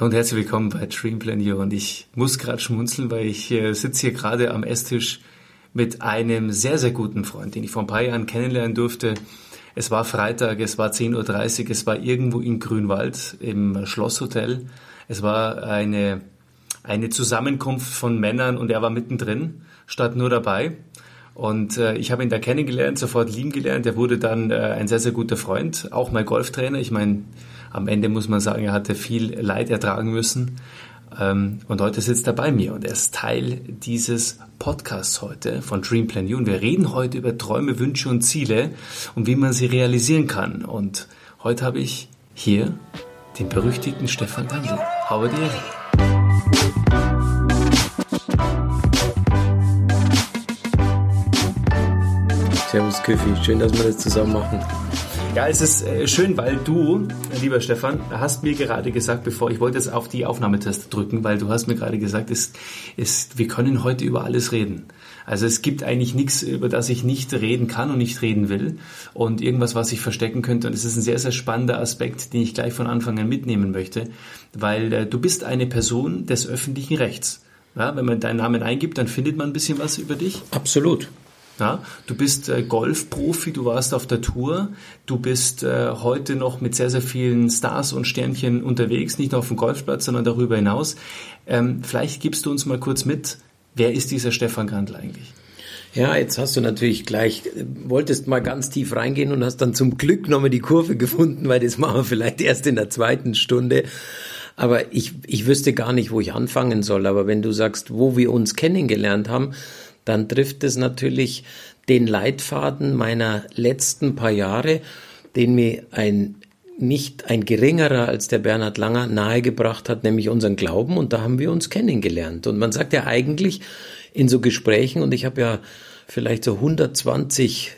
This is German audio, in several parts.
Hallo und herzlich willkommen bei Dreamplan You. Und ich muss gerade schmunzeln, weil ich äh, sitze hier gerade am Esstisch mit einem sehr, sehr guten Freund, den ich vor ein paar Jahren kennenlernen durfte. Es war Freitag, es war 10.30 Uhr, es war irgendwo in Grünwald im Schlosshotel. Es war eine, eine Zusammenkunft von Männern und er war mittendrin, statt nur dabei. Und äh, ich habe ihn da kennengelernt, sofort lieben gelernt. Er wurde dann äh, ein sehr, sehr guter Freund, auch mein Golftrainer. Ich meine, am Ende muss man sagen, er hatte viel Leid ertragen müssen. Ähm, und heute sitzt er bei mir und er ist Teil dieses Podcasts heute von Dreamplan You. Und wir reden heute über Träume, Wünsche und Ziele und wie man sie realisieren kann. Und heute habe ich hier den berüchtigten Stefan Gandl. Habe dir. Servus Küffi, schön, dass wir das zusammen machen. Ja, es ist äh, schön, weil du, lieber Stefan, hast mir gerade gesagt, bevor ich wollte jetzt auf die Aufnahmetaste drücken, weil du hast mir gerade gesagt, es, es, wir können heute über alles reden. Also es gibt eigentlich nichts, über das ich nicht reden kann und nicht reden will und irgendwas, was ich verstecken könnte. Und es ist ein sehr, sehr spannender Aspekt, den ich gleich von Anfang an mitnehmen möchte, weil äh, du bist eine Person des öffentlichen Rechts. Ja, wenn man deinen Namen eingibt, dann findet man ein bisschen was über dich. Absolut. Ja, du bist äh, Golfprofi, du warst auf der Tour, du bist äh, heute noch mit sehr, sehr vielen Stars und Sternchen unterwegs, nicht nur auf dem Golfplatz, sondern darüber hinaus. Ähm, vielleicht gibst du uns mal kurz mit, wer ist dieser Stefan Grandl eigentlich? Ja, jetzt hast du natürlich gleich, äh, wolltest mal ganz tief reingehen und hast dann zum Glück nochmal die Kurve gefunden, weil das machen wir vielleicht erst in der zweiten Stunde. Aber ich, ich wüsste gar nicht, wo ich anfangen soll. Aber wenn du sagst, wo wir uns kennengelernt haben, dann trifft es natürlich den Leitfaden meiner letzten paar Jahre, den mir ein nicht ein geringerer als der Bernhard Langer nahegebracht hat, nämlich unseren Glauben. Und da haben wir uns kennengelernt. Und man sagt ja eigentlich in so Gesprächen, und ich habe ja vielleicht so 120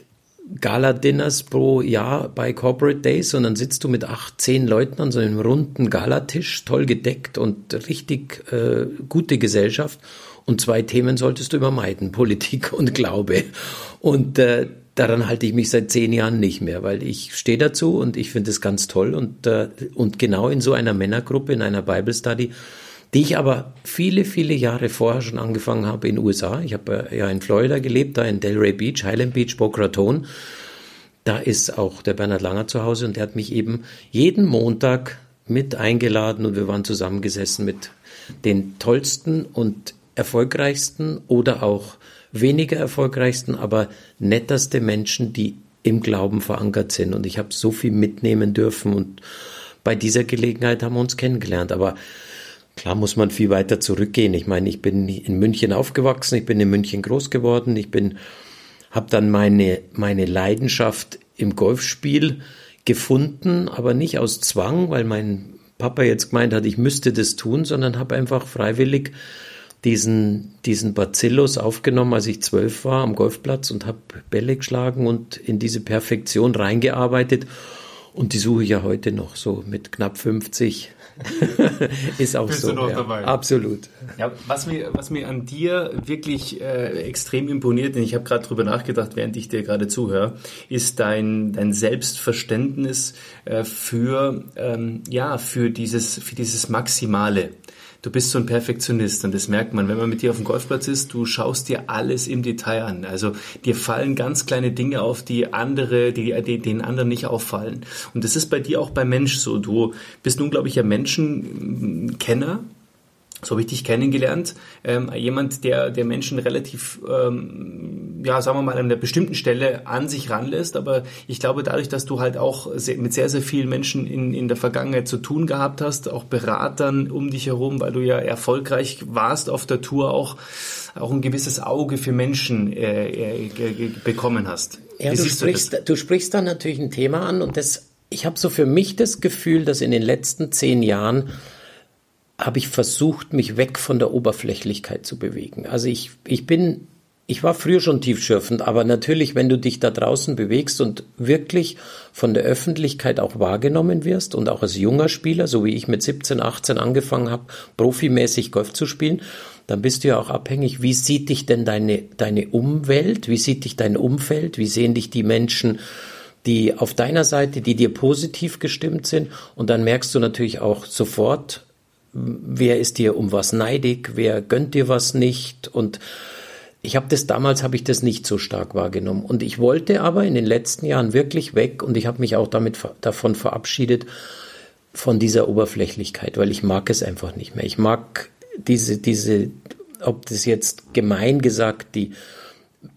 Gala-Dinners pro Jahr bei Corporate Days und dann sitzt du mit acht, zehn Leuten an so einem runden Galatisch, toll gedeckt und richtig äh, gute Gesellschaft. Und zwei Themen solltest du immer meiden, Politik und Glaube. Und äh, daran halte ich mich seit zehn Jahren nicht mehr, weil ich stehe dazu und ich finde es ganz toll. Und, äh, und genau in so einer Männergruppe, in einer Bible Study, die ich aber viele, viele Jahre vorher schon angefangen habe in den USA. Ich habe äh, ja in Florida gelebt, da in Delray Beach, Highland Beach, Boca Raton. Da ist auch der Bernhard Langer zu Hause und der hat mich eben jeden Montag mit eingeladen und wir waren zusammengesessen mit den tollsten und erfolgreichsten oder auch weniger erfolgreichsten, aber netterste Menschen, die im Glauben verankert sind. Und ich habe so viel mitnehmen dürfen und bei dieser Gelegenheit haben wir uns kennengelernt. Aber klar muss man viel weiter zurückgehen. Ich meine, ich bin in München aufgewachsen, ich bin in München groß geworden, ich bin, habe dann meine, meine Leidenschaft im Golfspiel gefunden, aber nicht aus Zwang, weil mein Papa jetzt gemeint hat, ich müsste das tun, sondern habe einfach freiwillig diesen, diesen Bacillus aufgenommen, als ich zwölf war am Golfplatz und habe Bälle geschlagen und in diese Perfektion reingearbeitet. Und die suche ich ja heute noch so mit knapp 50. ist auch Bist so. Du noch ja, dabei? Absolut. Ja, was mir, was mir an dir wirklich äh, extrem imponiert, und ich habe gerade drüber nachgedacht, während ich dir gerade zuhöre, ist dein, dein Selbstverständnis äh, für, ähm, ja, für dieses, für dieses Maximale du bist so ein Perfektionist und das merkt man, wenn man mit dir auf dem Golfplatz ist, du schaust dir alles im Detail an. Also dir fallen ganz kleine Dinge auf, die andere, die, die den anderen nicht auffallen. Und das ist bei dir auch beim Mensch so. Du bist ein unglaublicher Menschenkenner, so habe ich dich kennengelernt. Ähm, jemand, der, der Menschen relativ, ähm, ja, sagen wir mal, an einer bestimmten Stelle an sich ranlässt. Aber ich glaube, dadurch, dass du halt auch sehr, mit sehr, sehr vielen Menschen in, in der Vergangenheit zu tun gehabt hast, auch Beratern um dich herum, weil du ja erfolgreich warst auf der Tour, auch, auch ein gewisses Auge für Menschen äh, äh, bekommen hast. Ja, du sprichst, du, du sprichst da natürlich ein Thema an und das, ich habe so für mich das Gefühl, dass in den letzten zehn Jahren habe ich versucht, mich weg von der Oberflächlichkeit zu bewegen. Also ich, ich bin, ich war früher schon tiefschürfend, aber natürlich, wenn du dich da draußen bewegst und wirklich von der Öffentlichkeit auch wahrgenommen wirst und auch als junger Spieler, so wie ich mit 17, 18 angefangen habe, profimäßig Golf zu spielen, dann bist du ja auch abhängig, wie sieht dich denn deine, deine Umwelt, wie sieht dich dein Umfeld, wie sehen dich die Menschen, die auf deiner Seite, die dir positiv gestimmt sind. Und dann merkst du natürlich auch sofort, wer ist dir um was neidig, wer gönnt dir was nicht? Und ich habe das damals habe ich das nicht so stark wahrgenommen und ich wollte aber in den letzten Jahren wirklich weg und ich habe mich auch damit davon verabschiedet von dieser Oberflächlichkeit, weil ich mag es einfach nicht mehr. Ich mag diese diese ob das jetzt gemein gesagt die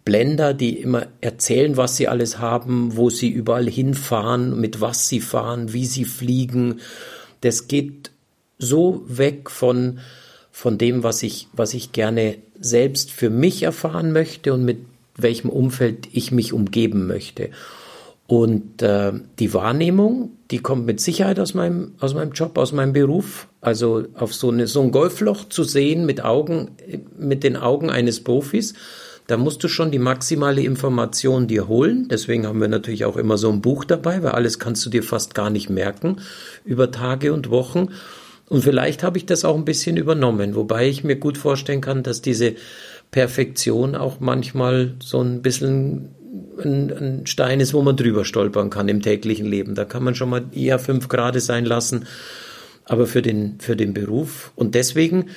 Blender, die immer erzählen, was sie alles haben, wo sie überall hinfahren, mit was sie fahren, wie sie fliegen. Das geht so weg von, von dem, was ich, was ich gerne selbst für mich erfahren möchte und mit welchem Umfeld ich mich umgeben möchte. Und äh, die Wahrnehmung, die kommt mit Sicherheit aus meinem, aus meinem Job, aus meinem Beruf. Also auf so, eine, so ein Golfloch zu sehen mit Augen, mit den Augen eines Profis, da musst du schon die maximale Information dir holen. Deswegen haben wir natürlich auch immer so ein Buch dabei, weil alles kannst du dir fast gar nicht merken über Tage und Wochen. Und vielleicht habe ich das auch ein bisschen übernommen, wobei ich mir gut vorstellen kann, dass diese Perfektion auch manchmal so ein bisschen ein, ein Stein ist, wo man drüber stolpern kann im täglichen Leben. Da kann man schon mal eher fünf Grad sein lassen, aber für den, für den Beruf. Und deswegen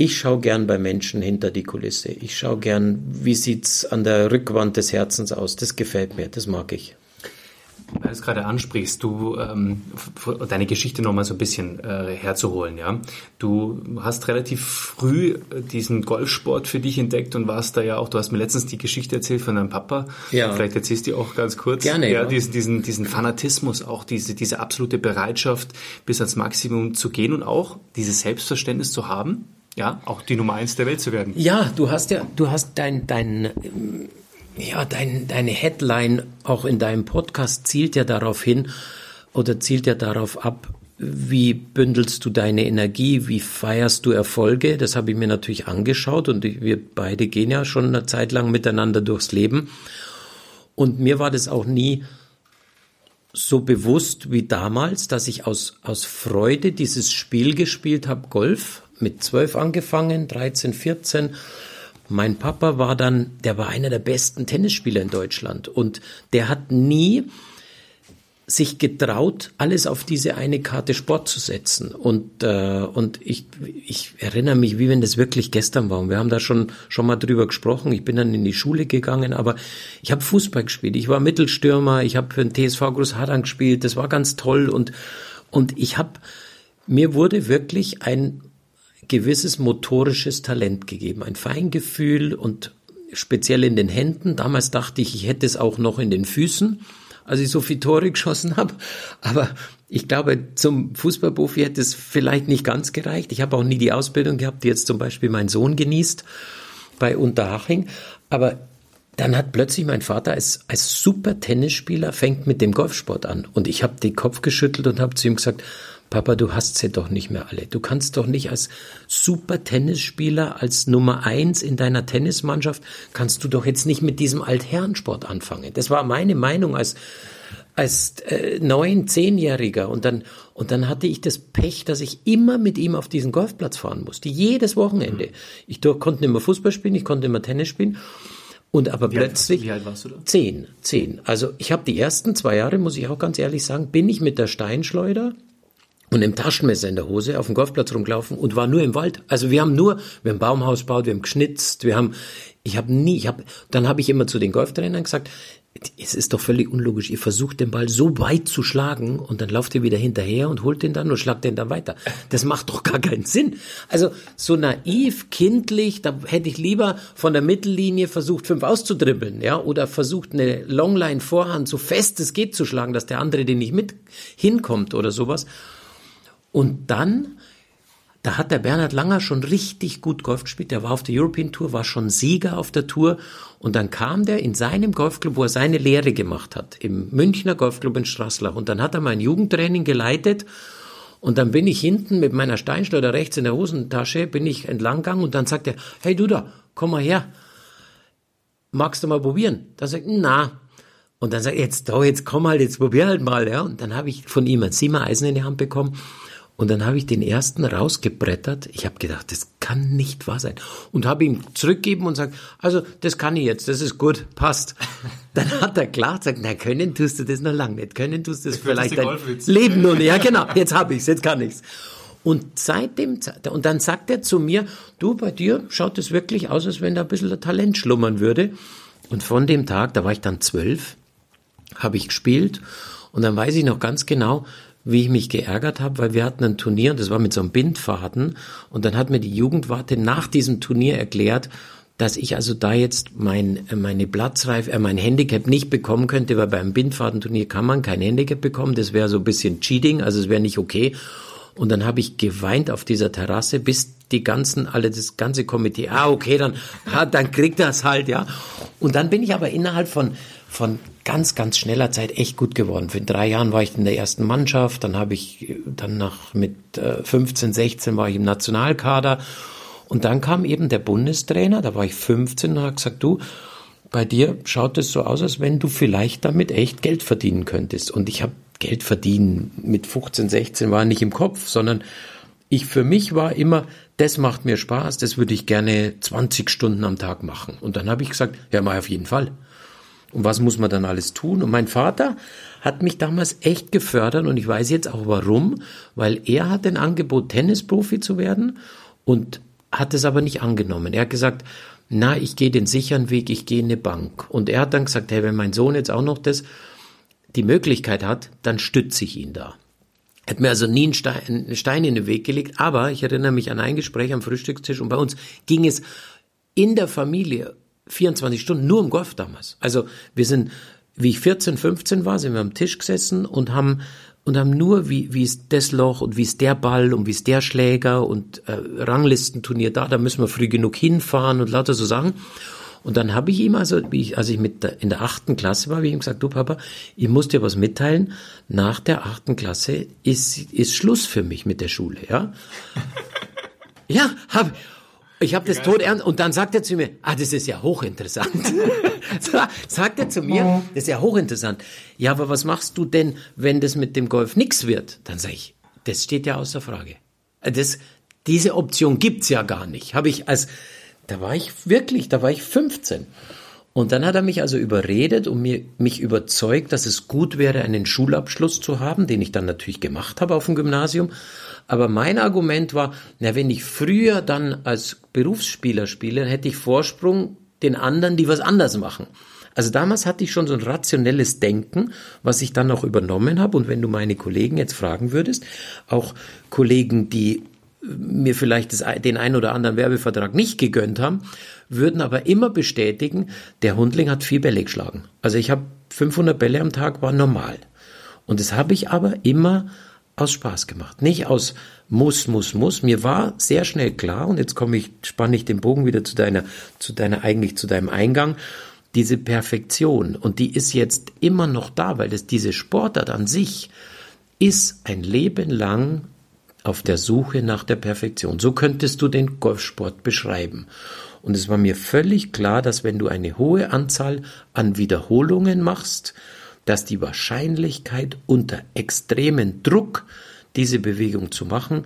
ich schaue gern bei Menschen hinter die Kulisse. Ich schaue gern, wie sieht's an der Rückwand des Herzens aus. Das gefällt mir, das mag ich. Weil du es gerade ansprichst, du ähm, deine Geschichte nochmal so ein bisschen äh, herzuholen, ja. Du hast relativ früh äh, diesen Golfsport für dich entdeckt und warst da ja auch, du hast mir letztens die Geschichte erzählt von deinem Papa. Ja. Vielleicht erzählst du die auch ganz kurz. Gerne. Ja, ja. Diesen, diesen, diesen Fanatismus, auch diese, diese absolute Bereitschaft, bis ans Maximum zu gehen und auch dieses Selbstverständnis zu haben, ja, auch die Nummer eins der Welt zu werden. Ja, du hast ja, du hast dein, dein, ja, dein, deine Headline auch in deinem Podcast zielt ja darauf hin oder zielt ja darauf ab, wie bündelst du deine Energie, wie feierst du Erfolge? Das habe ich mir natürlich angeschaut und wir beide gehen ja schon eine Zeit lang miteinander durchs Leben. Und mir war das auch nie so bewusst wie damals, dass ich aus, aus Freude dieses Spiel gespielt habe, Golf, mit zwölf angefangen, 13, 14. Mein Papa war dann, der war einer der besten Tennisspieler in Deutschland und der hat nie sich getraut, alles auf diese eine Karte Sport zu setzen. Und, äh, und ich, ich erinnere mich, wie wenn das wirklich gestern war. Und wir haben da schon, schon mal drüber gesprochen. Ich bin dann in die Schule gegangen, aber ich habe Fußball gespielt. Ich war Mittelstürmer, ich habe für den TSV Großhadern gespielt. Das war ganz toll. Und, und ich habe, mir wurde wirklich ein gewisses motorisches Talent gegeben, ein Feingefühl und speziell in den Händen. Damals dachte ich, ich hätte es auch noch in den Füßen, als ich so viel Tore geschossen habe. Aber ich glaube, zum Fußballprofi hätte es vielleicht nicht ganz gereicht. Ich habe auch nie die Ausbildung gehabt, die jetzt zum Beispiel mein Sohn genießt bei Unterhaching. Aber dann hat plötzlich mein Vater als, als super Tennisspieler fängt mit dem Golfsport an. Und ich habe den Kopf geschüttelt und habe zu ihm gesagt, Papa, du hast sie doch nicht mehr alle. Du kannst doch nicht als super Tennisspieler, als Nummer eins in deiner Tennismannschaft, kannst du doch jetzt nicht mit diesem Altherrensport anfangen. Das war meine Meinung als als äh, neun, zehnjähriger und dann und dann hatte ich das Pech, dass ich immer mit ihm auf diesen Golfplatz fahren musste, jedes Wochenende. Ich konnte immer Fußball spielen, ich konnte immer Tennis spielen. Und aber wie plötzlich. Alt, wie alt warst du da? Zehn, zehn. Also ich habe die ersten zwei Jahre, muss ich auch ganz ehrlich sagen, bin ich mit der Steinschleuder und im Taschenmesser in der Hose auf dem Golfplatz rumgelaufen und war nur im Wald. Also wir haben nur, wir haben Baumhaus gebaut, wir haben geschnitzt, wir haben, ich habe nie, ich habe, dann habe ich immer zu den Golftrainern gesagt, es ist doch völlig unlogisch. Ihr versucht den Ball so weit zu schlagen und dann lauft ihr wieder hinterher und holt den dann und schlagt den dann weiter. Das macht doch gar keinen Sinn. Also so naiv, kindlich, da hätte ich lieber von der Mittellinie versucht, fünf auszudribbeln, ja, oder versucht eine Longline Vorhand so fest es geht zu schlagen, dass der andere den nicht mit hinkommt oder sowas. Und dann, da hat der Bernhard Langer schon richtig gut Golf gespielt. Der war auf der European Tour, war schon Sieger auf der Tour. Und dann kam der in seinem Golfclub, wo er seine Lehre gemacht hat, im Münchner Golfclub in Straßlach. Und dann hat er mein Jugendtraining geleitet. Und dann bin ich hinten mit meiner Steinschleuder rechts in der Hosentasche, bin ich entlang gegangen und dann sagt er, hey du da, komm mal her. Magst du mal probieren? Da sagt er, na, und dann sagt er, jetzt, da, jetzt komm halt, jetzt probier halt mal, ja. Und dann habe ich von ihm ein Zimmereisen in die Hand bekommen. Und dann habe ich den ersten rausgebrettert. Ich habe gedacht, das kann nicht wahr sein. Und habe ihm zurückgegeben und sagt, also das kann ich jetzt, das ist gut, passt. Dann hat er klar gesagt, na können tust du das noch lange nicht, können tust du das vielleicht dein Leben nur nicht. Ja genau, jetzt habe ich's, jetzt kann ich's. Und seitdem, und dann sagt er zu mir, du, bei dir schaut es wirklich aus, als wenn da ein bisschen Talent schlummern würde. Und von dem Tag, da war ich dann zwölf, habe ich gespielt und dann weiß ich noch ganz genau, wie ich mich geärgert habe, weil wir hatten ein Turnier und das war mit so einem Bindfaden und dann hat mir die Jugendwarte nach diesem Turnier erklärt, dass ich also da jetzt mein, meine Platzreife, äh, mein Handicap nicht bekommen könnte, weil beim Bindfadenturnier kann man kein Handicap bekommen. Das wäre so ein bisschen Cheating, also es wäre nicht okay. Und dann habe ich geweint auf dieser Terrasse, bis die ganzen, alle, das ganze Komitee, ah, okay, dann, ah, dann kriegt das halt, ja. Und dann bin ich aber innerhalb von, von ganz, ganz schneller Zeit echt gut geworden. Für drei Jahren war ich in der ersten Mannschaft, dann habe ich, dann nach, mit 15, äh, 16 war ich im Nationalkader und dann kam eben der Bundestrainer, da war ich 15 und hat gesagt, du, bei dir schaut es so aus, als wenn du vielleicht damit echt Geld verdienen könntest. Und ich habe Geld verdienen mit 15, 16 war nicht im Kopf, sondern ich für mich war immer, das macht mir Spaß, das würde ich gerne 20 Stunden am Tag machen. Und dann habe ich gesagt, ja, mach auf jeden Fall. Und was muss man dann alles tun? Und mein Vater hat mich damals echt gefördert und ich weiß jetzt auch warum, weil er hat ein Angebot, Tennisprofi zu werden und hat es aber nicht angenommen. Er hat gesagt, na, ich gehe den sicheren Weg, ich gehe in eine Bank. Und er hat dann gesagt, hey, wenn mein Sohn jetzt auch noch das, die Möglichkeit hat, dann stütze ich ihn da. Er hat mir also nie einen Stein, einen Stein in den Weg gelegt, aber ich erinnere mich an ein Gespräch am Frühstückstisch und bei uns ging es in der Familie 24 Stunden nur um Golf damals. Also wir sind, wie ich 14, 15 war, sind wir am Tisch gesessen und haben und haben nur, wie, wie ist das Loch und wie ist der Ball und wie ist der Schläger und äh, Ranglistenturnier da, da müssen wir früh genug hinfahren und lauter so Sachen. Und dann habe ich ihm also, wie ich, als ich mit der, in der achten Klasse war, wie ich ihm gesagt, du Papa, ich muss dir was mitteilen. Nach der achten Klasse ist, ist Schluss für mich mit der Schule, ja. ja, hab, ich habe das tot ernst. Und dann sagt er zu mir, ah, das ist ja hochinteressant. sagt er zu mir, das ist ja hochinteressant. Ja, aber was machst du denn, wenn das mit dem Golf nix wird? Dann sage ich, das steht ja außer Frage. Das, diese Option gibt's ja gar nicht. Habe ich als, da war ich wirklich, da war ich 15. Und dann hat er mich also überredet und mir, mich überzeugt, dass es gut wäre, einen Schulabschluss zu haben, den ich dann natürlich gemacht habe auf dem Gymnasium. Aber mein Argument war, na, wenn ich früher dann als Berufsspieler spiele, dann hätte ich Vorsprung den anderen, die was anders machen. Also damals hatte ich schon so ein rationelles Denken, was ich dann auch übernommen habe. Und wenn du meine Kollegen jetzt fragen würdest, auch Kollegen, die mir vielleicht das, den ein oder anderen Werbevertrag nicht gegönnt haben, würden aber immer bestätigen, der Hundling hat vier Bälle geschlagen. Also ich habe 500 Bälle am Tag, war normal. Und das habe ich aber immer aus Spaß gemacht, nicht aus muss, muss, muss. Mir war sehr schnell klar, und jetzt komme ich, spanne ich den Bogen wieder zu deiner, zu deiner, eigentlich zu deinem Eingang, diese Perfektion. Und die ist jetzt immer noch da, weil das, diese Sportart an sich ist ein Leben lang auf der Suche nach der Perfektion. So könntest du den Golfsport beschreiben. Und es war mir völlig klar, dass wenn du eine hohe Anzahl an Wiederholungen machst, dass die Wahrscheinlichkeit unter extremen Druck, diese Bewegung zu machen,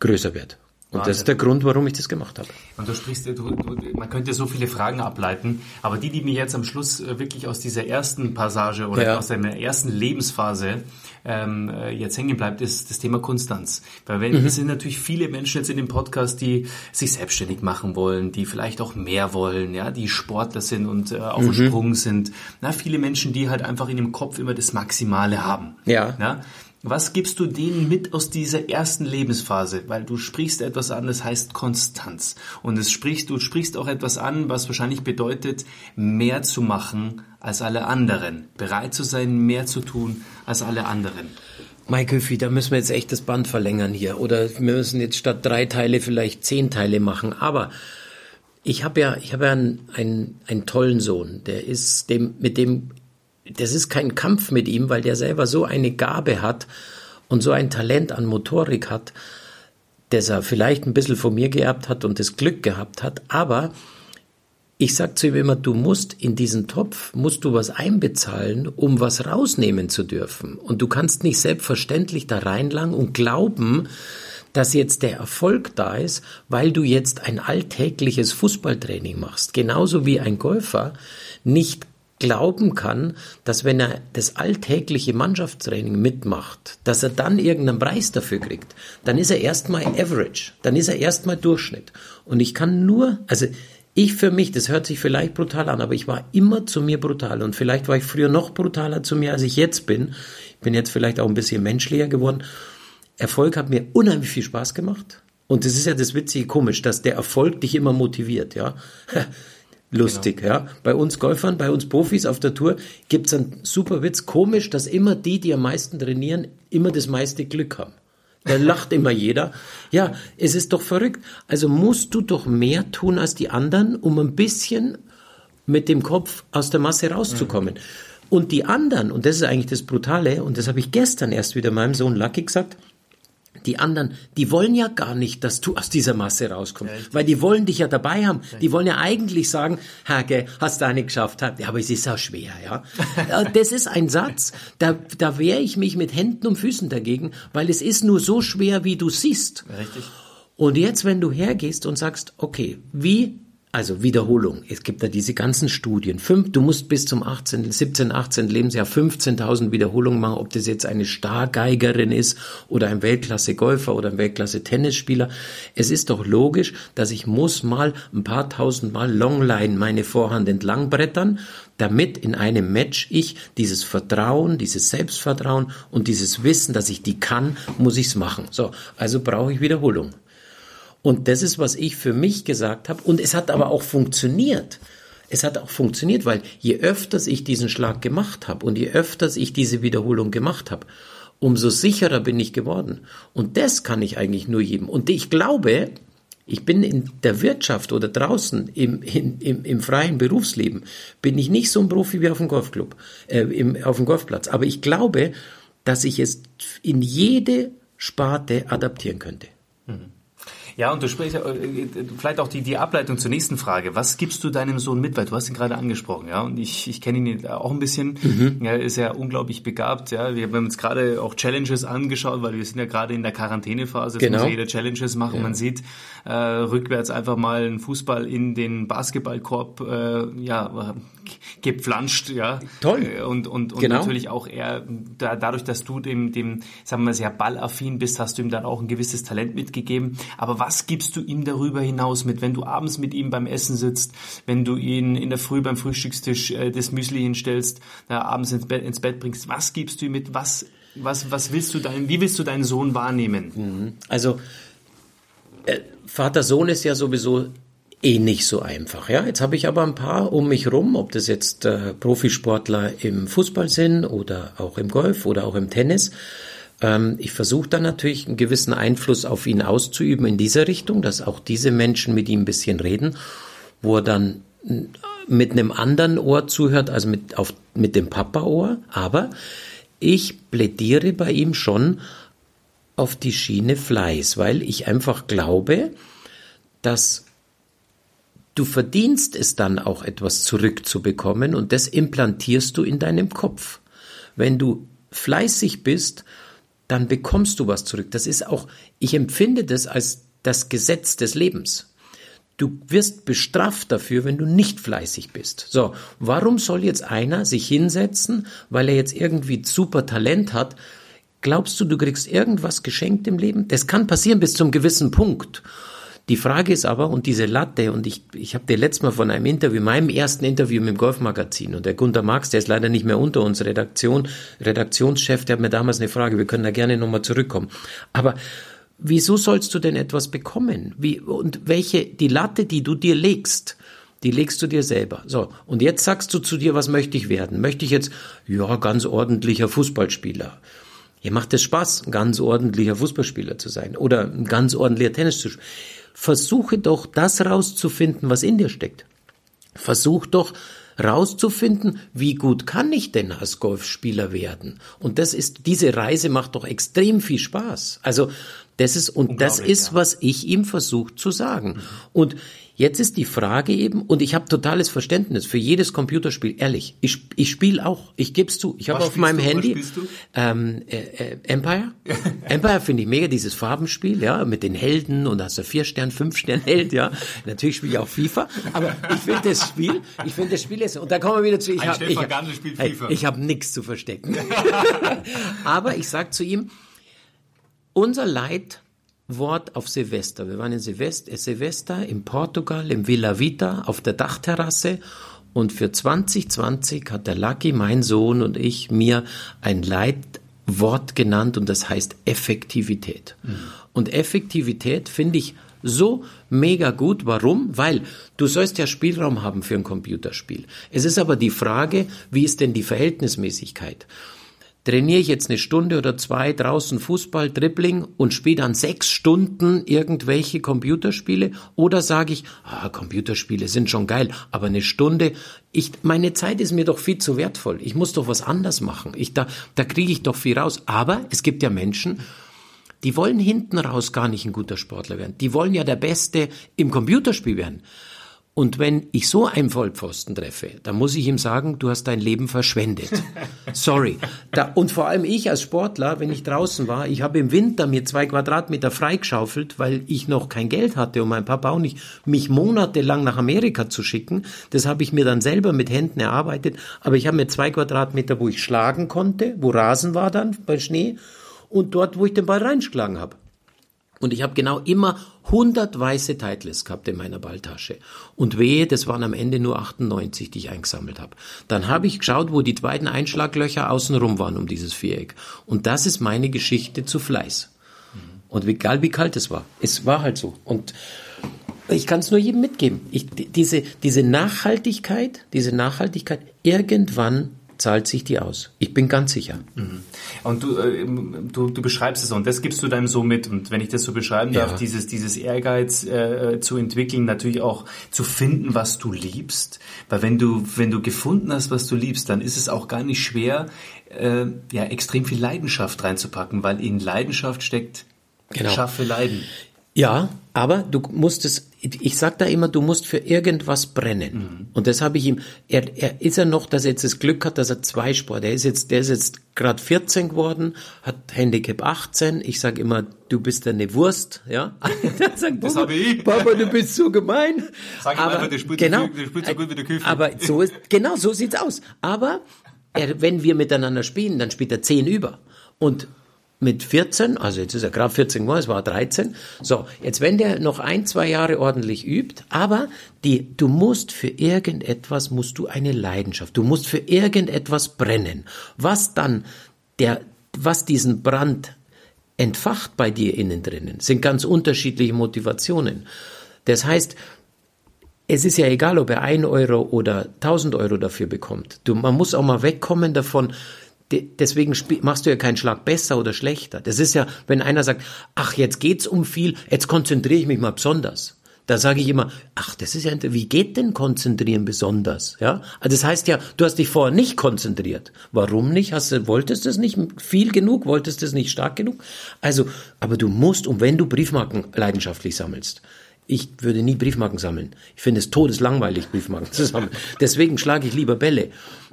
größer wird. Und Wahnsinn. das ist der Grund, warum ich das gemacht habe. Und du sprichst, du, du, man könnte so viele Fragen ableiten, aber die, die mir jetzt am Schluss äh, wirklich aus dieser ersten Passage oder ja. aus deiner ersten Lebensphase ähm, äh, jetzt hängen bleibt, ist das Thema Konstanz. Weil wenn, mhm. es sind natürlich viele Menschen jetzt in dem Podcast, die sich selbstständig machen wollen, die vielleicht auch mehr wollen, ja, die Sportler sind und äh, auf mhm. dem Sprung sind. Na, viele Menschen, die halt einfach in dem Kopf immer das Maximale haben. Ja. ja? Was gibst du denen mit aus dieser ersten Lebensphase? Weil du sprichst etwas an, das heißt Konstanz. Und es sprichst, du sprichst auch etwas an, was wahrscheinlich bedeutet, mehr zu machen als alle anderen. Bereit zu sein, mehr zu tun als alle anderen. Michael Fee, da müssen wir jetzt echt das Band verlängern hier. Oder wir müssen jetzt statt drei Teile vielleicht zehn Teile machen. Aber ich habe ja, ich habe ja einen, einen, einen tollen Sohn. Der ist dem, mit dem das ist kein Kampf mit ihm, weil der selber so eine Gabe hat und so ein Talent an Motorik hat, dass er vielleicht ein bisschen von mir geerbt hat und das Glück gehabt hat, aber ich sag zu ihm immer, du musst in diesen Topf, musst du was einbezahlen, um was rausnehmen zu dürfen. Und du kannst nicht selbstverständlich da reinlangen und glauben, dass jetzt der Erfolg da ist, weil du jetzt ein alltägliches Fußballtraining machst. Genauso wie ein Golfer nicht glauben kann, dass wenn er das alltägliche Mannschaftstraining mitmacht, dass er dann irgendeinen Preis dafür kriegt, dann ist er erstmal average, dann ist er erstmal Durchschnitt. Und ich kann nur, also ich für mich, das hört sich vielleicht brutal an, aber ich war immer zu mir brutal und vielleicht war ich früher noch brutaler zu mir, als ich jetzt bin. Ich bin jetzt vielleicht auch ein bisschen menschlicher geworden. Erfolg hat mir unheimlich viel Spaß gemacht. Und das ist ja das Witzige komisch, dass der Erfolg dich immer motiviert, ja. Lustig, genau. ja. Bei uns Golfern, bei uns Profis auf der Tour gibt's einen super Witz. Komisch, dass immer die, die am meisten trainieren, immer das meiste Glück haben. Da lacht immer jeder. Ja, es ist doch verrückt. Also musst du doch mehr tun als die anderen, um ein bisschen mit dem Kopf aus der Masse rauszukommen. Mhm. Und die anderen, und das ist eigentlich das Brutale, und das habe ich gestern erst wieder meinem Sohn Lucky gesagt, die anderen, die wollen ja gar nicht, dass du aus dieser Masse rauskommst, ja, weil die wollen dich ja dabei haben. Die wollen ja eigentlich sagen, Hage, hast du eine geschafft? Ja, aber es ist auch schwer, ja. das ist ein Satz, da, da wehre ich mich mit Händen und Füßen dagegen, weil es ist nur so schwer, wie du siehst. Richtig. Und jetzt, wenn du hergehst und sagst, okay, wie also Wiederholung. Es gibt da diese ganzen Studien. Fünf, du musst bis zum 18., 17., 18. Lebensjahr 15.000 Wiederholungen machen, ob das jetzt eine Stargeigerin ist oder ein Weltklasse-Golfer oder ein Weltklasse-Tennisspieler. Es ist doch logisch, dass ich muss mal ein paar tausend Mal Longline meine Vorhand entlang brettern, damit in einem Match ich dieses Vertrauen, dieses Selbstvertrauen und dieses Wissen, dass ich die kann, muss ich's machen. So, also brauche ich Wiederholung. Und das ist, was ich für mich gesagt habe. Und es hat aber auch funktioniert. Es hat auch funktioniert, weil je öfters ich diesen Schlag gemacht habe und je öfters ich diese Wiederholung gemacht habe, umso sicherer bin ich geworden. Und das kann ich eigentlich nur jedem. Und ich glaube, ich bin in der Wirtschaft oder draußen im, in, im, im freien Berufsleben, bin ich nicht so ein Profi wie auf dem Golfclub, äh, im, auf dem Golfplatz. Aber ich glaube, dass ich es in jede Sparte adaptieren könnte. Mhm. Ja, und du sprichst äh, vielleicht auch die, die Ableitung zur nächsten Frage. Was gibst du deinem Sohn mit? Weil du hast ihn gerade angesprochen, ja. Und ich, ich kenne ihn auch ein bisschen. Mhm. Er ist ja unglaublich begabt, ja. Wir haben uns gerade auch Challenges angeschaut, weil wir sind ja gerade in der Quarantänephase. Es genau. muss ja jeder Challenges machen. Ja. Man sieht äh, rückwärts einfach mal einen Fußball in den Basketballkorb, äh, ja, gepflanscht, ja. Toll. Äh, und, und, und genau. natürlich auch er, da, dadurch, dass du dem, dem, sagen wir mal, sehr ballaffin bist, hast du ihm dann auch ein gewisses Talent mitgegeben. Aber was gibst du ihm darüber hinaus mit, wenn du abends mit ihm beim Essen sitzt, wenn du ihn in der Früh beim Frühstückstisch äh, das Müsli hinstellst, äh, abends ins Bett, ins Bett bringst, was gibst du ihm mit, was, was, was willst du dein, wie willst du deinen Sohn wahrnehmen? Mhm. Also, äh, Vater-Sohn ist ja sowieso eh nicht so einfach. Ja, jetzt habe ich aber ein paar um mich rum, ob das jetzt äh, Profisportler im Fußball sind oder auch im Golf oder auch im Tennis. Ähm, ich versuche dann natürlich einen gewissen Einfluss auf ihn auszuüben in dieser Richtung, dass auch diese Menschen mit ihm ein bisschen reden, wo er dann mit einem anderen Ohr zuhört, also mit, auf, mit dem Papa-Ohr. Aber ich plädiere bei ihm schon auf die Schiene Fleiß, weil ich einfach glaube, dass du verdienst es dann auch etwas zurückzubekommen und das implantierst du in deinem Kopf. Wenn du fleißig bist dann bekommst du was zurück. Das ist auch, ich empfinde das als das Gesetz des Lebens. Du wirst bestraft dafür, wenn du nicht fleißig bist. So, warum soll jetzt einer sich hinsetzen, weil er jetzt irgendwie super Talent hat? Glaubst du, du kriegst irgendwas geschenkt im Leben? Das kann passieren bis zum gewissen Punkt. Die Frage ist aber, und diese Latte, und ich, ich habe dir letztes Mal von einem Interview, meinem ersten Interview mit dem Golfmagazin, und der Gunter Marx, der ist leider nicht mehr unter uns, Redaktion, Redaktionschef, der hat mir damals eine Frage, wir können da gerne nochmal zurückkommen. Aber wieso sollst du denn etwas bekommen? Wie, und welche, die Latte, die du dir legst, die legst du dir selber. So, und jetzt sagst du zu dir, was möchte ich werden? Möchte ich jetzt, ja, ganz ordentlicher Fußballspieler? Ihr macht es Spaß, ein ganz ordentlicher Fußballspieler zu sein oder ein ganz ordentlicher Tennis zu spielen versuche doch das rauszufinden, was in dir steckt. Versuch doch rauszufinden, wie gut kann ich denn als Golfspieler werden? Und das ist, diese Reise macht doch extrem viel Spaß. Also, Das ist, und das ist, ja. was ich ihm versucht zu sagen. Mhm. Und Jetzt ist die Frage eben, und ich habe totales Verständnis für jedes Computerspiel, ehrlich. Ich, ich spiele auch, ich gebe es zu. Ich habe auf meinem du, Handy ähm, äh, äh, Empire. Empire finde ich mega, dieses Farbenspiel, ja, mit den Helden und hast du vier Stern, fünf Stern Held, ja. Natürlich spiele ich auch FIFA, aber ich finde das Spiel, ich finde das Spiel ist, und da kommen wir wieder zu, ich habe ich, hab, ich hab nichts zu verstecken. aber ich sag zu ihm, unser Leid Wort auf Silvester. Wir waren in Silvester, äh, Silvester in Portugal, im Villa Vita, auf der Dachterrasse. Und für 2020 hat der Lucky, mein Sohn und ich, mir ein Leitwort genannt und das heißt Effektivität. Mhm. Und Effektivität finde ich so mega gut. Warum? Weil du sollst ja Spielraum haben für ein Computerspiel. Es ist aber die Frage, wie ist denn die Verhältnismäßigkeit? Trainiere ich jetzt eine Stunde oder zwei draußen Fußball, Dribbling und spiele dann sechs Stunden irgendwelche Computerspiele? Oder sage ich, ah, Computerspiele sind schon geil, aber eine Stunde, ich, meine Zeit ist mir doch viel zu wertvoll. Ich muss doch was anders machen. Ich, da, da kriege ich doch viel raus. Aber es gibt ja Menschen, die wollen hinten raus gar nicht ein guter Sportler werden. Die wollen ja der Beste im Computerspiel werden. Und wenn ich so einen Vollpfosten treffe, dann muss ich ihm sagen, du hast dein Leben verschwendet. Sorry. Da, und vor allem ich als Sportler, wenn ich draußen war, ich habe im Winter mir zwei Quadratmeter freigeschaufelt, weil ich noch kein Geld hatte und mein Papa auch nicht, mich monatelang nach Amerika zu schicken. Das habe ich mir dann selber mit Händen erarbeitet. Aber ich habe mir zwei Quadratmeter, wo ich schlagen konnte, wo Rasen war dann bei Schnee und dort, wo ich den Ball reingeschlagen habe. Und ich habe genau immer 100 weiße Titles gehabt in meiner Balltasche. Und wehe, das waren am Ende nur 98, die ich eingesammelt habe. Dann habe ich geschaut, wo die beiden Einschlaglöcher außenrum waren um dieses Viereck. Und das ist meine Geschichte zu Fleiß. Und egal wie kalt es war, es war halt so. Und ich kann es nur jedem mitgeben. Ich, diese, diese Nachhaltigkeit, diese Nachhaltigkeit, irgendwann zahlt sich die aus. Ich bin ganz sicher. Mhm. Und du, äh, du, du beschreibst es und das gibst du deinem so mit. Und wenn ich das so beschreiben darf, ja. dieses, dieses Ehrgeiz äh, zu entwickeln, natürlich auch zu finden, was du liebst. Weil wenn du, wenn du gefunden hast, was du liebst, dann ist es auch gar nicht schwer, äh, ja, extrem viel Leidenschaft reinzupacken, weil in Leidenschaft steckt genau. Schaffe Leiden. Ja, aber du musst es, ich sag da immer, du musst für irgendwas brennen. Mhm. Und das habe ich ihm, er, er ist er noch, dass er jetzt das Glück hat, dass er zwei Sport, der ist jetzt, der ist jetzt gerade 14 geworden, hat Handicap 18. Ich sage immer, du bist eine Wurst, ja. sagt, das habe ich. Papa, du bist so gemein. Sag aber, einfach, der spielt, genau, der spielt so gut wie der Küfe. Aber so ist, genau so sieht's aus. Aber er, wenn wir miteinander spielen, dann spielt er 10 über. Und mit 14, also jetzt ist er gerade 14 geworden, es war 13. So, jetzt wenn der noch ein, zwei Jahre ordentlich übt, aber die, du musst für irgendetwas, musst du eine Leidenschaft, du musst für irgendetwas brennen. Was dann der, was diesen Brand entfacht bei dir innen drinnen, sind ganz unterschiedliche Motivationen. Das heißt, es ist ja egal, ob er ein Euro oder tausend Euro dafür bekommt. Du, man muss auch mal wegkommen davon, deswegen machst du ja keinen Schlag besser oder schlechter. Das ist ja, wenn einer sagt, ach, jetzt geht's um viel, jetzt konzentriere ich mich mal besonders. Da sage ich immer, ach, das ist ja, wie geht denn konzentrieren besonders? Ja, also das heißt ja, du hast dich vorher nicht konzentriert. Warum nicht? Hast du, wolltest du es nicht viel genug? Wolltest du es nicht stark genug? Also, aber du musst, und wenn du Briefmarken leidenschaftlich sammelst, ich würde nie Briefmarken sammeln. Ich finde es todeslangweilig, Briefmarken zu sammeln. Deswegen schlage ich lieber Bälle.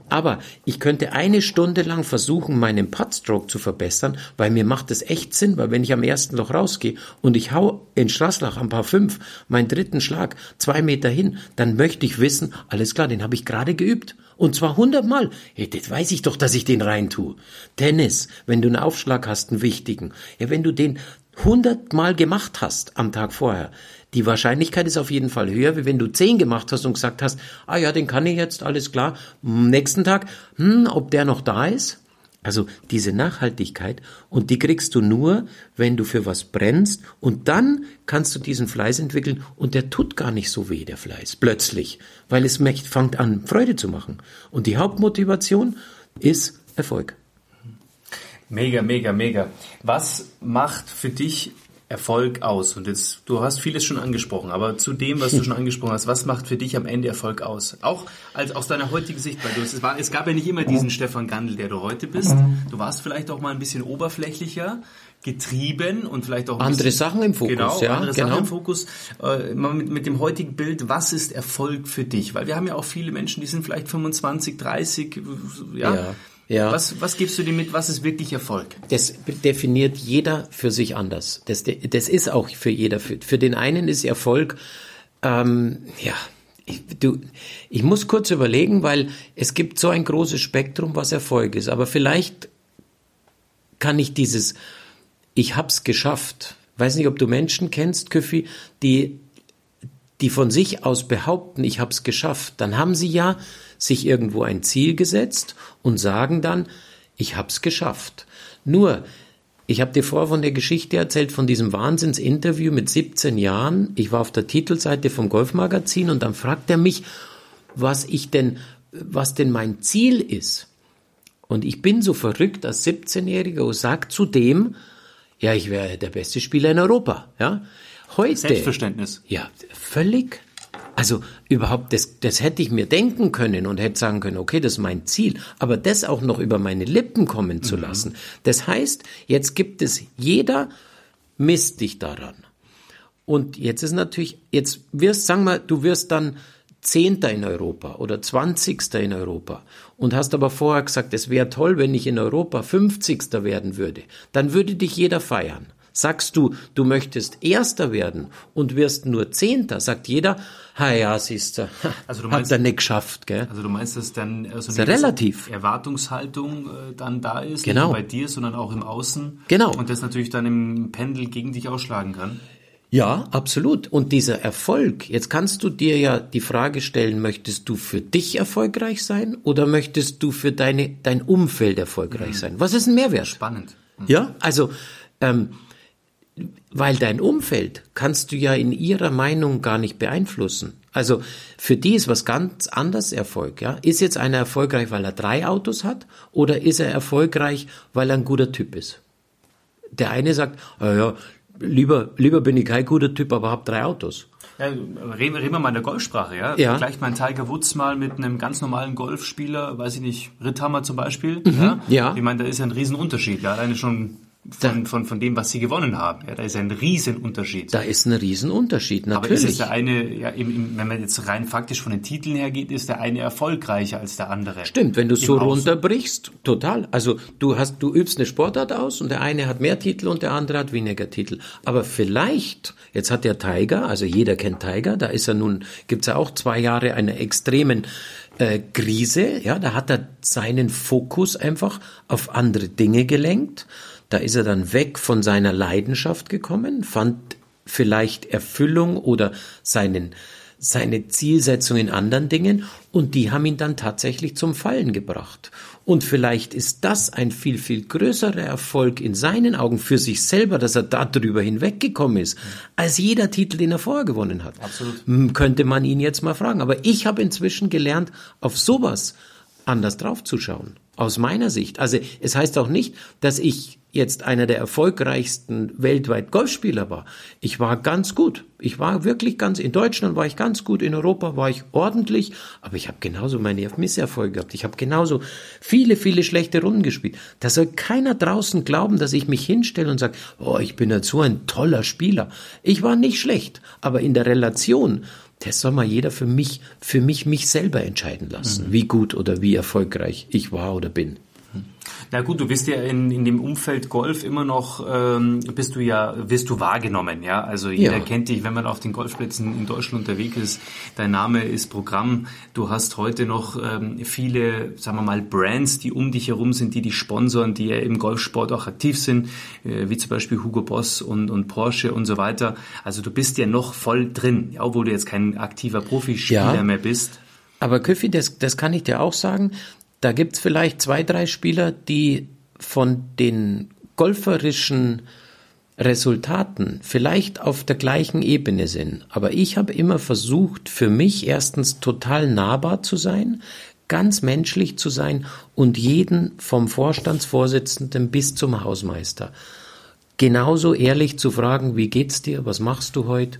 Aber ich könnte eine Stunde lang versuchen, meinen Puttstroke zu verbessern, weil mir macht es echt Sinn, weil wenn ich am ersten Loch rausgehe und ich hau in Straßlach am Paar 5 meinen dritten Schlag zwei Meter hin, dann möchte ich wissen, alles klar, den habe ich gerade geübt. Und zwar hundertmal. Hey, das weiß ich doch, dass ich den rein tue. Tennis, wenn du einen Aufschlag hast, einen wichtigen. Ja, wenn du den hundertmal gemacht hast am Tag vorher, die Wahrscheinlichkeit ist auf jeden Fall höher, wie wenn du zehn gemacht hast und gesagt hast, ah ja, den kann ich jetzt, alles klar. nächsten Tag, hm, ob der noch da ist? Also diese Nachhaltigkeit und die kriegst du nur, wenn du für was brennst und dann kannst du diesen Fleiß entwickeln und der tut gar nicht so weh, der Fleiß, plötzlich, weil es fängt an, Freude zu machen. Und die Hauptmotivation ist Erfolg. Mega, mega, mega. Was macht für dich Erfolg aus? Und jetzt, du hast vieles schon angesprochen, aber zu dem, was du schon angesprochen hast, was macht für dich am Ende Erfolg aus? Auch als aus deiner heutigen Sicht, weil du, es, war, es gab ja nicht immer diesen Stefan Gandl, der du heute bist. Du warst vielleicht auch mal ein bisschen oberflächlicher. getrieben und vielleicht auch andere bisschen, Sachen im Fokus. Genau, ja, andere genau. Sachen im Fokus. Äh, mit, mit dem heutigen Bild, was ist Erfolg für dich? Weil wir haben ja auch viele Menschen, die sind vielleicht 25, 30, ja. ja. Ja. Was, was gibst du dir mit, was ist wirklich Erfolg? Das definiert jeder für sich anders. Das, das ist auch für jeder. Für, für den einen ist Erfolg, ähm, ja, ich, du, ich muss kurz überlegen, weil es gibt so ein großes Spektrum, was Erfolg ist. Aber vielleicht kann ich dieses Ich hab's geschafft. Weiß nicht, ob du Menschen kennst, Küffi, die die von sich aus behaupten, ich hab's geschafft, dann haben sie ja sich irgendwo ein Ziel gesetzt und sagen dann, ich hab's geschafft. Nur, ich habe dir vorher von der Geschichte erzählt, von diesem Wahnsinnsinterview mit 17 Jahren. Ich war auf der Titelseite vom Golfmagazin und dann fragt er mich, was ich denn, was denn mein Ziel ist. Und ich bin so verrückt als 17-Jähriger und sage zudem, ja, ich wäre der beste Spieler in Europa. Ja, heute. Selbstverständnis. Ja, völlig. Also überhaupt, das, das hätte ich mir denken können und hätte sagen können, okay, das ist mein Ziel. Aber das auch noch über meine Lippen kommen zu mhm. lassen. Das heißt, jetzt gibt es, jeder misst dich daran. Und jetzt ist natürlich, jetzt wirst, sagen wir, du wirst dann Zehnter in Europa oder Zwanzigster in Europa und hast aber vorher gesagt, es wäre toll, wenn ich in Europa Fünfzigster werden würde, dann würde dich jeder feiern. Sagst du, du möchtest Erster werden und wirst nur Zehnter, sagt jeder, ha ja, siehst du, also du meinst, hat er nicht geschafft. Gell? Also du meinst, dass dann also ist relativ. Erwartungshaltung äh, dann da ist, genau. nicht nur bei dir, sondern auch im Außen. Genau. Und das natürlich dann im Pendel gegen dich ausschlagen kann. Ja, absolut. Und dieser Erfolg, jetzt kannst du dir ja die Frage stellen, möchtest du für dich erfolgreich sein oder möchtest du für deine, dein Umfeld erfolgreich mhm. sein? Was ist ein Mehrwert? Spannend. Mhm. Ja, also, ähm, weil dein Umfeld kannst du ja in ihrer Meinung gar nicht beeinflussen. Also für die ist was ganz anderes Erfolg. Ja? Ist jetzt einer erfolgreich, weil er drei Autos hat oder ist er erfolgreich, weil er ein guter Typ ist? Der eine sagt, ah ja, lieber, lieber bin ich kein guter Typ, aber habe drei Autos. Ja, reden, reden wir mal in der Golfsprache, ja? ja. Gleich mein Tiger Woods mal mit einem ganz normalen Golfspieler, weiß ich nicht, Ritthammer zum Beispiel. Mhm, ja? ja. Ich meine, da ist ja ein Riesenunterschied, ja. Alleine schon von, von, von dem, was sie gewonnen haben. Ja, da ist ein Riesenunterschied. Da ist ein Riesenunterschied, natürlich. Aber ist der eine, ja, im, im, wenn man jetzt rein faktisch von den Titeln her geht, ist der eine erfolgreicher als der andere. Stimmt, wenn du so runterbrichst, total. Also du hast, du übst eine Sportart aus und der eine hat mehr Titel und der andere hat weniger Titel. Aber vielleicht, jetzt hat der Tiger, also jeder kennt Tiger, da ist er nun, gibt's ja auch zwei Jahre einer extremen äh, Krise, ja, da hat er seinen Fokus einfach auf andere Dinge gelenkt da ist er dann weg von seiner Leidenschaft gekommen, fand vielleicht Erfüllung oder seinen, seine Zielsetzung in anderen Dingen und die haben ihn dann tatsächlich zum Fallen gebracht. Und vielleicht ist das ein viel, viel größerer Erfolg in seinen Augen für sich selber, dass er darüber hinweggekommen ist, als jeder Titel, den er vorher gewonnen hat. Absolut. Könnte man ihn jetzt mal fragen. Aber ich habe inzwischen gelernt, auf sowas anders draufzuschauen. Aus meiner Sicht. Also es heißt auch nicht, dass ich jetzt einer der erfolgreichsten weltweit Golfspieler war. Ich war ganz gut. Ich war wirklich ganz, in Deutschland war ich ganz gut, in Europa war ich ordentlich, aber ich habe genauso meine Misserfolge gehabt. Ich habe genauso viele, viele schlechte Runden gespielt. Da soll keiner draußen glauben, dass ich mich hinstelle und sage, oh, ich bin jetzt so ein toller Spieler. Ich war nicht schlecht, aber in der Relation das soll mal jeder für mich, für mich, mich selber entscheiden lassen, mhm. wie gut oder wie erfolgreich ich war oder bin. Na gut, du bist ja in, in dem Umfeld Golf immer noch, ähm, bist du ja, wirst du wahrgenommen, ja. Also jeder ja. kennt dich, wenn man auf den Golfplätzen in Deutschland unterwegs ist. Dein Name ist Programm. Du hast heute noch ähm, viele, sagen wir mal, Brands, die um dich herum sind, die dich sponsoren, die ja im Golfsport auch aktiv sind, äh, wie zum Beispiel Hugo Boss und, und Porsche und so weiter. Also du bist ja noch voll drin, ja, obwohl du jetzt kein aktiver Profispieler ja. mehr bist. Aber Köffi, das, das kann ich dir auch sagen. Da gibt's vielleicht zwei, drei Spieler, die von den golferischen Resultaten vielleicht auf der gleichen Ebene sind. Aber ich habe immer versucht, für mich erstens total nahbar zu sein, ganz menschlich zu sein und jeden vom Vorstandsvorsitzenden bis zum Hausmeister genauso ehrlich zu fragen, wie geht's dir, was machst du heute,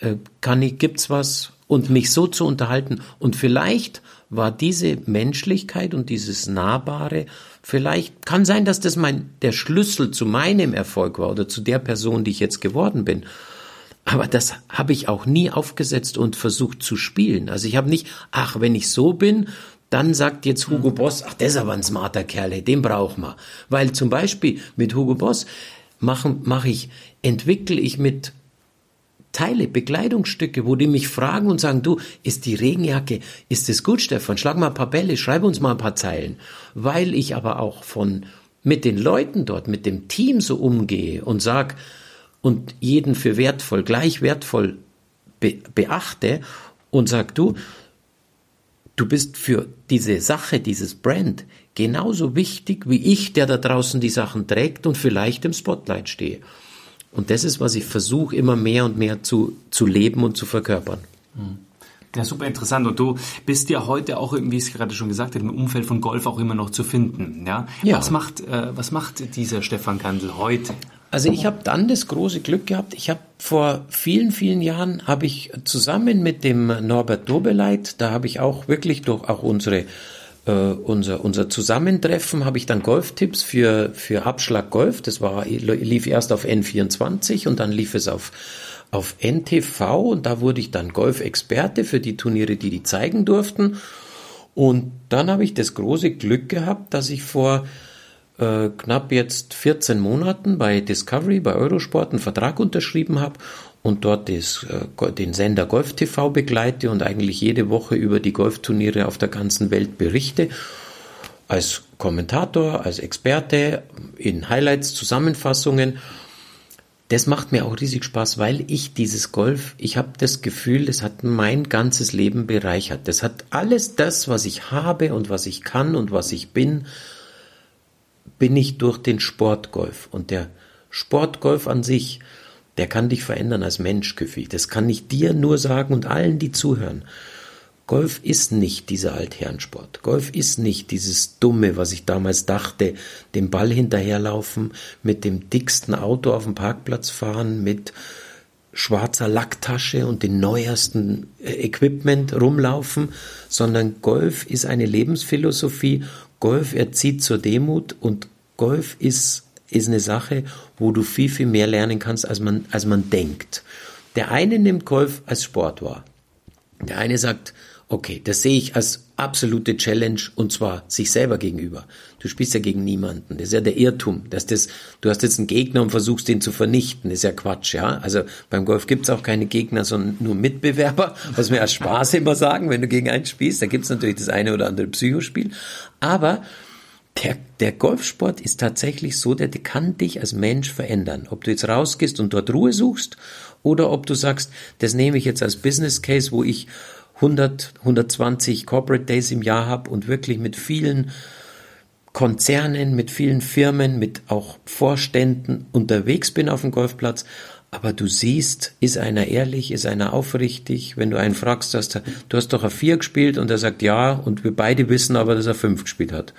äh, kann ich, gibt's was und mich so zu unterhalten und vielleicht war diese Menschlichkeit und dieses Nahbare Vielleicht kann sein, dass das mein, der Schlüssel zu meinem Erfolg war oder zu der Person, die ich jetzt geworden bin. Aber das habe ich auch nie aufgesetzt und versucht zu spielen. Also ich habe nicht, ach, wenn ich so bin, dann sagt jetzt Hugo. Boss, ach, das ist aber ein smarter Kerl, den braucht man. Weil zum Beispiel mit Hugo Boss mache mach ich, entwickle ich mit Teile, Bekleidungsstücke, wo die mich fragen und sagen, du, ist die Regenjacke, ist es gut, Stefan? Schlag mal ein paar Bälle, schreib uns mal ein paar Zeilen. Weil ich aber auch von, mit den Leuten dort, mit dem Team so umgehe und sag, und jeden für wertvoll, gleich wertvoll be beachte und sag, du, du bist für diese Sache, dieses Brand genauso wichtig wie ich, der da draußen die Sachen trägt und vielleicht im Spotlight stehe. Und das ist, was ich versuche, immer mehr und mehr zu, zu leben und zu verkörpern. Ja, super interessant. Und du bist ja heute auch, wie ich es gerade schon gesagt habe, im Umfeld von Golf auch immer noch zu finden. Ja? ja. Was, macht, äh, was macht dieser Stefan Kandel heute? Also ich habe dann das große Glück gehabt. Ich habe vor vielen, vielen Jahren habe ich zusammen mit dem Norbert Dobeleit, da habe ich auch wirklich durch auch unsere äh, unser, unser Zusammentreffen habe ich dann Golftipps für, für Abschlag Golf. Das war, lief erst auf N24 und dann lief es auf, auf NTV und da wurde ich dann Golfexperte für die Turniere, die die zeigen durften. Und dann habe ich das große Glück gehabt, dass ich vor äh, knapp jetzt 14 Monaten bei Discovery, bei Eurosport einen Vertrag unterschrieben habe und dort des, äh, den Sender Golf TV begleite und eigentlich jede Woche über die Golfturniere auf der ganzen Welt berichte. Als Kommentator, als Experte, in Highlights, Zusammenfassungen. Das macht mir auch riesig Spaß, weil ich dieses Golf, ich habe das Gefühl, das hat mein ganzes Leben bereichert. Das hat alles das, was ich habe und was ich kann und was ich bin, bin ich durch den Sportgolf. Und der Sportgolf an sich, der kann dich verändern als Mensch, Küffi. Das kann ich dir nur sagen und allen, die zuhören. Golf ist nicht dieser Altherrensport. Golf ist nicht dieses Dumme, was ich damals dachte, dem Ball hinterherlaufen, mit dem dicksten Auto auf dem Parkplatz fahren, mit schwarzer Lacktasche und den neuesten äh, Equipment rumlaufen, sondern Golf ist eine Lebensphilosophie. Golf erzieht zur Demut und Golf ist ist eine Sache, wo du viel, viel mehr lernen kannst, als man, als man denkt. Der eine nimmt Golf als Sport wahr. Der eine sagt, okay, das sehe ich als absolute Challenge und zwar sich selber gegenüber. Du spielst ja gegen niemanden. Das ist ja der Irrtum, dass das, du hast jetzt einen Gegner und versuchst den zu vernichten. Das ist ja Quatsch, ja. Also beim Golf gibt's auch keine Gegner, sondern nur Mitbewerber, was wir als Spaß immer sagen, wenn du gegen einen spielst. Da gibt's natürlich das eine oder andere Psychospiel. Aber der, der Golfsport ist tatsächlich so, der, der kann dich als Mensch verändern. Ob du jetzt rausgehst und dort Ruhe suchst oder ob du sagst, das nehme ich jetzt als Business Case, wo ich 100, 120 Corporate Days im Jahr habe und wirklich mit vielen Konzernen, mit vielen Firmen, mit auch Vorständen unterwegs bin auf dem Golfplatz. Aber du siehst, ist einer ehrlich, ist einer aufrichtig? Wenn du einen fragst, hast, du hast doch ein Vier gespielt und er sagt ja und wir beide wissen aber, dass er Fünf gespielt hat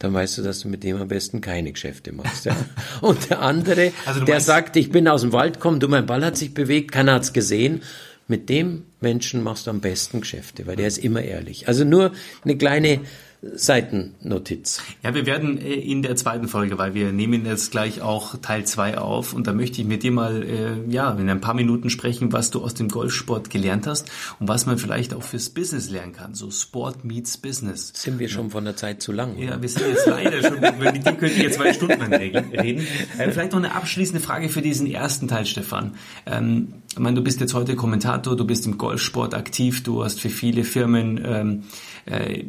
dann weißt du, dass du mit dem am besten keine Geschäfte machst. Ja? Und der andere, also der sagt, ich bin aus dem Wald gekommen, du, mein Ball hat sich bewegt, keiner hat's gesehen. Mit dem Menschen machst du am besten Geschäfte, weil der ist immer ehrlich. Also nur eine kleine Seitennotiz. Ja, wir werden äh, in der zweiten Folge, weil wir nehmen jetzt gleich auch Teil 2 auf und da möchte ich mit dir mal äh, ja, in ein paar Minuten sprechen, was du aus dem Golfsport gelernt hast und was man vielleicht auch fürs Business lernen kann. So Sport meets Business. Sind wir schon von der Zeit zu lang? Ja, wir sind jetzt leider schon, mit dem könnte ich jetzt zwei Stunden reden. Äh, vielleicht noch eine abschließende Frage für diesen ersten Teil, Stefan. Ähm, ich meine, du bist jetzt heute Kommentator, du bist im Golfsport aktiv, du hast für viele Firmen ähm, äh,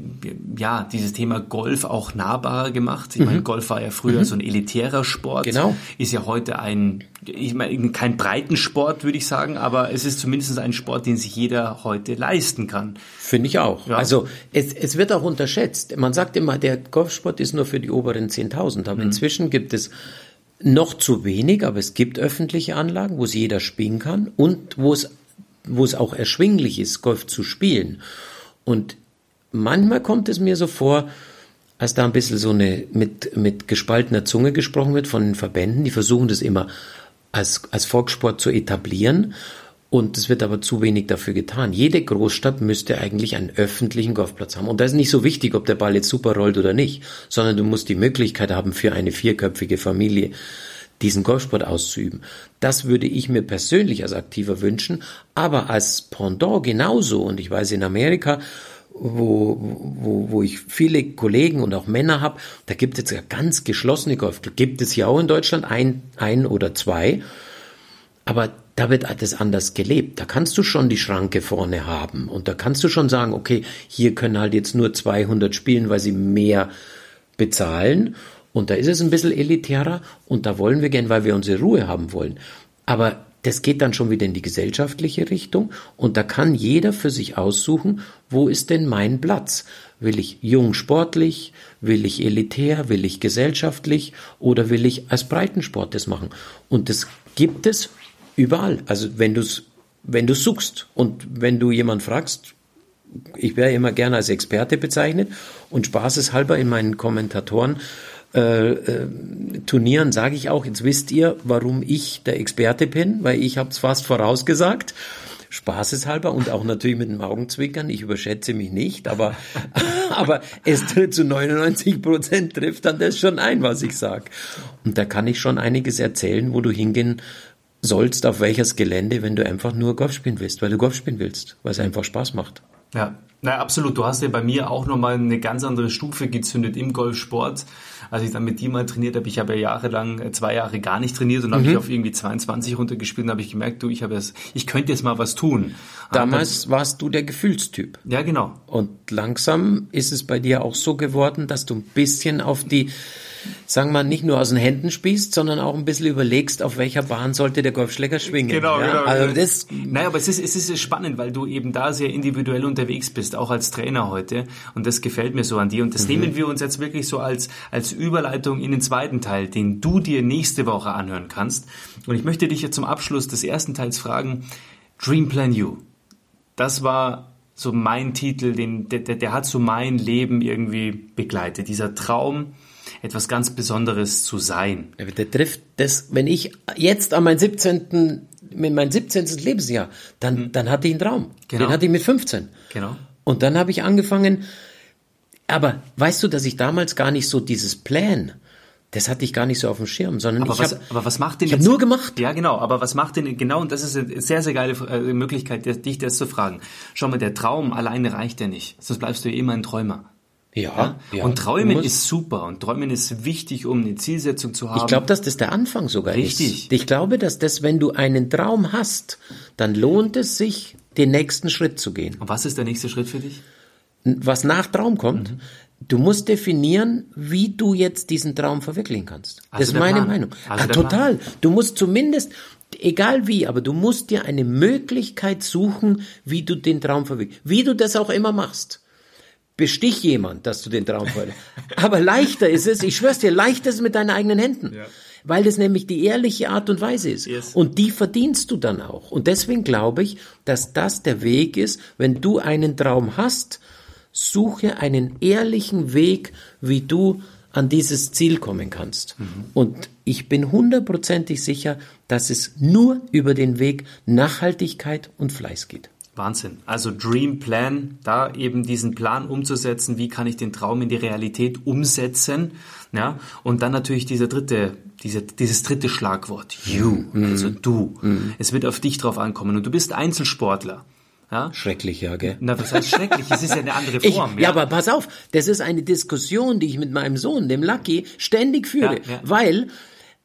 ja dieses Thema Golf auch nahbarer gemacht. Ich mhm. meine, Golf war ja früher mhm. so ein elitärer Sport. Genau. Ist ja heute ein, ich meine, kein Breitensport, würde ich sagen, aber es ist zumindest ein Sport, den sich jeder heute leisten kann. Finde ich auch. Ja. Also es, es wird auch unterschätzt. Man sagt immer, der Golfsport ist nur für die oberen 10.000, aber mhm. inzwischen gibt es noch zu wenig, aber es gibt öffentliche Anlagen, wo es jeder spielen kann und wo es, wo es auch erschwinglich ist, Golf zu spielen. Und manchmal kommt es mir so vor, als da ein bisschen so eine mit, mit gespaltener Zunge gesprochen wird von den Verbänden, die versuchen das immer als, als Volkssport zu etablieren. Und es wird aber zu wenig dafür getan. Jede Großstadt müsste eigentlich einen öffentlichen Golfplatz haben. Und da ist nicht so wichtig, ob der Ball jetzt super rollt oder nicht, sondern du musst die Möglichkeit haben, für eine vierköpfige Familie diesen Golfsport auszuüben. Das würde ich mir persönlich als Aktiver wünschen, aber als Pendant genauso. Und ich weiß, in Amerika wo, wo, wo ich viele Kollegen und auch Männer habe, da gibt es ja ganz geschlossene Golfclubs. Gibt es ja auch in Deutschland ein, ein oder zwei. Aber da wird das anders gelebt. Da kannst du schon die Schranke vorne haben und da kannst du schon sagen, okay, hier können halt jetzt nur 200 spielen, weil sie mehr bezahlen und da ist es ein bisschen elitärer und da wollen wir gern, weil wir unsere Ruhe haben wollen. Aber das geht dann schon wieder in die gesellschaftliche Richtung und da kann jeder für sich aussuchen, wo ist denn mein Platz? Will ich jung sportlich? Will ich elitär? Will ich gesellschaftlich? Oder will ich als Breitensport das machen? Und das gibt es überall. Also wenn du es wenn du suchst und wenn du jemand fragst, ich wäre immer gerne als Experte bezeichnet und spaßeshalber in meinen Kommentatoren äh, äh, Turnieren sage ich auch, jetzt wisst ihr, warum ich der Experte bin, weil ich habe es fast vorausgesagt. Spaßeshalber und auch natürlich mit dem Augenzwinkern. Ich überschätze mich nicht, aber, aber es zu 99 Prozent trifft dann das schon ein, was ich sag. Und da kann ich schon einiges erzählen, wo du hingehen sollst, auf welches Gelände, wenn du einfach nur Golf spielen willst, weil du Golf spielen willst, weil es einfach Spaß macht. Ja, na absolut. Du hast ja bei mir auch nochmal eine ganz andere Stufe gezündet im Golfsport. Als ich dann mit dir mal trainiert habe, ich habe ja jahrelang, äh, zwei Jahre gar nicht trainiert und mhm. habe ich auf irgendwie 22 runtergespielt und habe ich gemerkt, du, ich habe es, ich könnte jetzt mal was tun. Damals dann, warst du der Gefühlstyp. Ja, genau. Und langsam ist es bei dir auch so geworden, dass du ein bisschen auf die sagen wir, nicht nur aus den Händen spießt, sondern auch ein bisschen überlegst, auf welcher Bahn sollte der Golfschläger schwingen. Genau, ja? genau. Also das naja, aber es ist, es ist spannend, weil du eben da sehr individuell unterwegs bist, auch als Trainer heute. Und das gefällt mir so an dir. Und das mhm. nehmen wir uns jetzt wirklich so als, als Überleitung in den zweiten Teil, den du dir nächste Woche anhören kannst. Und ich möchte dich jetzt zum Abschluss des ersten Teils fragen, Dream Plan You. Das war so mein Titel, den, der, der hat so mein Leben irgendwie begleitet. Dieser Traum, etwas ganz Besonderes zu sein. Der trifft das, wenn ich jetzt an mein 17. mit meinem 17. Lebensjahr, dann, mhm. dann hatte ich einen Traum. Genau. Den hatte ich mit 15. Genau. Und dann habe ich angefangen, aber weißt du, dass ich damals gar nicht so dieses Plan, das hatte ich gar nicht so auf dem Schirm, sondern aber ich habe aber was macht denn ich jetzt, nur gemacht. Ja, genau, aber was macht denn genau und das ist eine sehr sehr geile äh, Möglichkeit, dich das zu fragen. Schau mal, der Traum alleine reicht ja nicht, sonst bleibst du ja immer ein Träumer. Ja, ja. Und Träumen ist super und Träumen ist wichtig, um eine Zielsetzung zu haben. Ich glaube, dass das der Anfang sogar Richtig. ist. Ich glaube, dass das, wenn du einen Traum hast, dann lohnt es sich, den nächsten Schritt zu gehen. Und was ist der nächste Schritt für dich? Was nach Traum kommt, mhm. du musst definieren, wie du jetzt diesen Traum verwirklichen kannst. Also das ist meine Plan. Meinung. Also ah, total. Plan. Du musst zumindest, egal wie, aber du musst dir eine Möglichkeit suchen, wie du den Traum verwirklichst. Wie du das auch immer machst bestich jemand, dass du den Traum verletzt. Aber leichter ist es, ich schwör's dir, leichter ist es mit deinen eigenen Händen. Ja. Weil das nämlich die ehrliche Art und Weise ist. Yes. Und die verdienst du dann auch. Und deswegen glaube ich, dass das der Weg ist, wenn du einen Traum hast, suche einen ehrlichen Weg, wie du an dieses Ziel kommen kannst. Mhm. Und ich bin hundertprozentig sicher, dass es nur über den Weg Nachhaltigkeit und Fleiß geht. Wahnsinn. Also Dream Plan, da eben diesen Plan umzusetzen, wie kann ich den Traum in die Realität umsetzen, ja, und dann natürlich dieser dritte, diese, dieses dritte Schlagwort, you, mhm. also du. Mhm. Es wird auf dich drauf ankommen und du bist Einzelsportler. Ja? Schrecklich, ja, gell? Na, was heißt schrecklich? Es ist ja eine andere Form. Ich, ja. ja, aber pass auf, das ist eine Diskussion, die ich mit meinem Sohn, dem Lucky, ständig führe, ja, ja. weil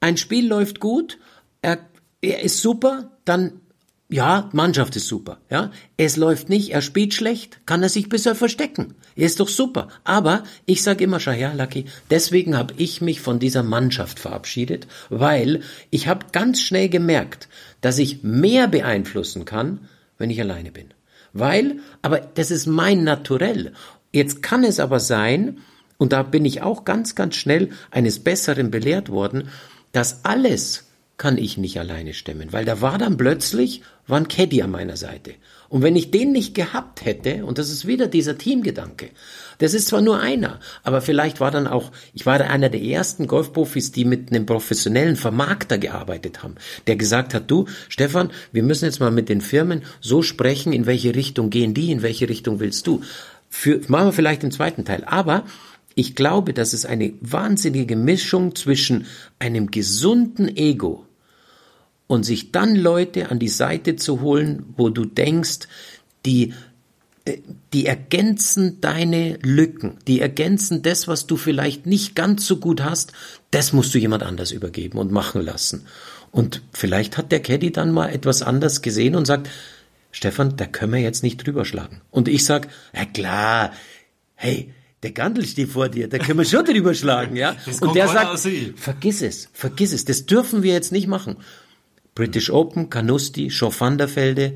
ein Spiel läuft gut, er, er ist super, dann ja, Mannschaft ist super, ja. Es läuft nicht, er spielt schlecht, kann er sich bisher verstecken. Er ist doch super. Aber ich sage immer schon, ja, Lucky, deswegen habe ich mich von dieser Mannschaft verabschiedet, weil ich habe ganz schnell gemerkt, dass ich mehr beeinflussen kann, wenn ich alleine bin. Weil, aber das ist mein Naturell. Jetzt kann es aber sein, und da bin ich auch ganz, ganz schnell eines Besseren belehrt worden, dass alles kann ich nicht alleine stemmen, weil da war dann plötzlich war ein Caddy an meiner Seite. Und wenn ich den nicht gehabt hätte, und das ist wieder dieser Teamgedanke, das ist zwar nur einer, aber vielleicht war dann auch, ich war einer der ersten Golfprofis, die mit einem professionellen Vermarkter gearbeitet haben, der gesagt hat, du, Stefan, wir müssen jetzt mal mit den Firmen so sprechen, in welche Richtung gehen die, in welche Richtung willst du. Für, machen wir vielleicht im zweiten Teil. Aber ich glaube, dass es eine wahnsinnige Mischung zwischen einem gesunden Ego und sich dann Leute an die Seite zu holen, wo du denkst, die äh, die ergänzen deine Lücken, die ergänzen das, was du vielleicht nicht ganz so gut hast, das musst du jemand anders übergeben und machen lassen. Und vielleicht hat der Caddy dann mal etwas anders gesehen und sagt, Stefan, da können wir jetzt nicht drüber schlagen. Und ich sag, ja klar, hey, der Gandel steht vor dir, da können wir schon drüber schlagen, ja. Und der sagt, vergiss es, vergiss es, das dürfen wir jetzt nicht machen. British Open, Canusti, Schoff van der Velde,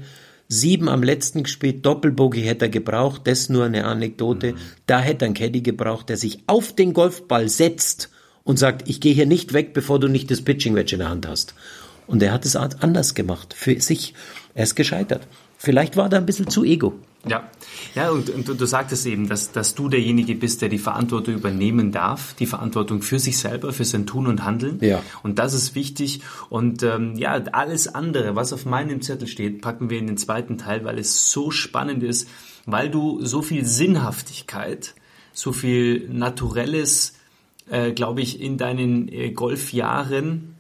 sieben am letzten gespielt, Doppelbogie hätte er gebraucht, das nur eine Anekdote. Mhm. Da hätte er einen Caddy gebraucht, der sich auf den Golfball setzt und sagt, ich gehe hier nicht weg, bevor du nicht das Pitching Wedge in der Hand hast. Und er hat es anders gemacht, für sich. Er ist gescheitert. Vielleicht war er ein bisschen zu ego. Ja, ja und, und du sagtest eben, dass, dass du derjenige bist, der die Verantwortung übernehmen darf, die Verantwortung für sich selber, für sein Tun und Handeln. Ja. Und das ist wichtig. Und ähm, ja, alles andere, was auf meinem Zettel steht, packen wir in den zweiten Teil, weil es so spannend ist, weil du so viel Sinnhaftigkeit, so viel Naturelles, äh, glaube ich, in deinen äh, Golfjahren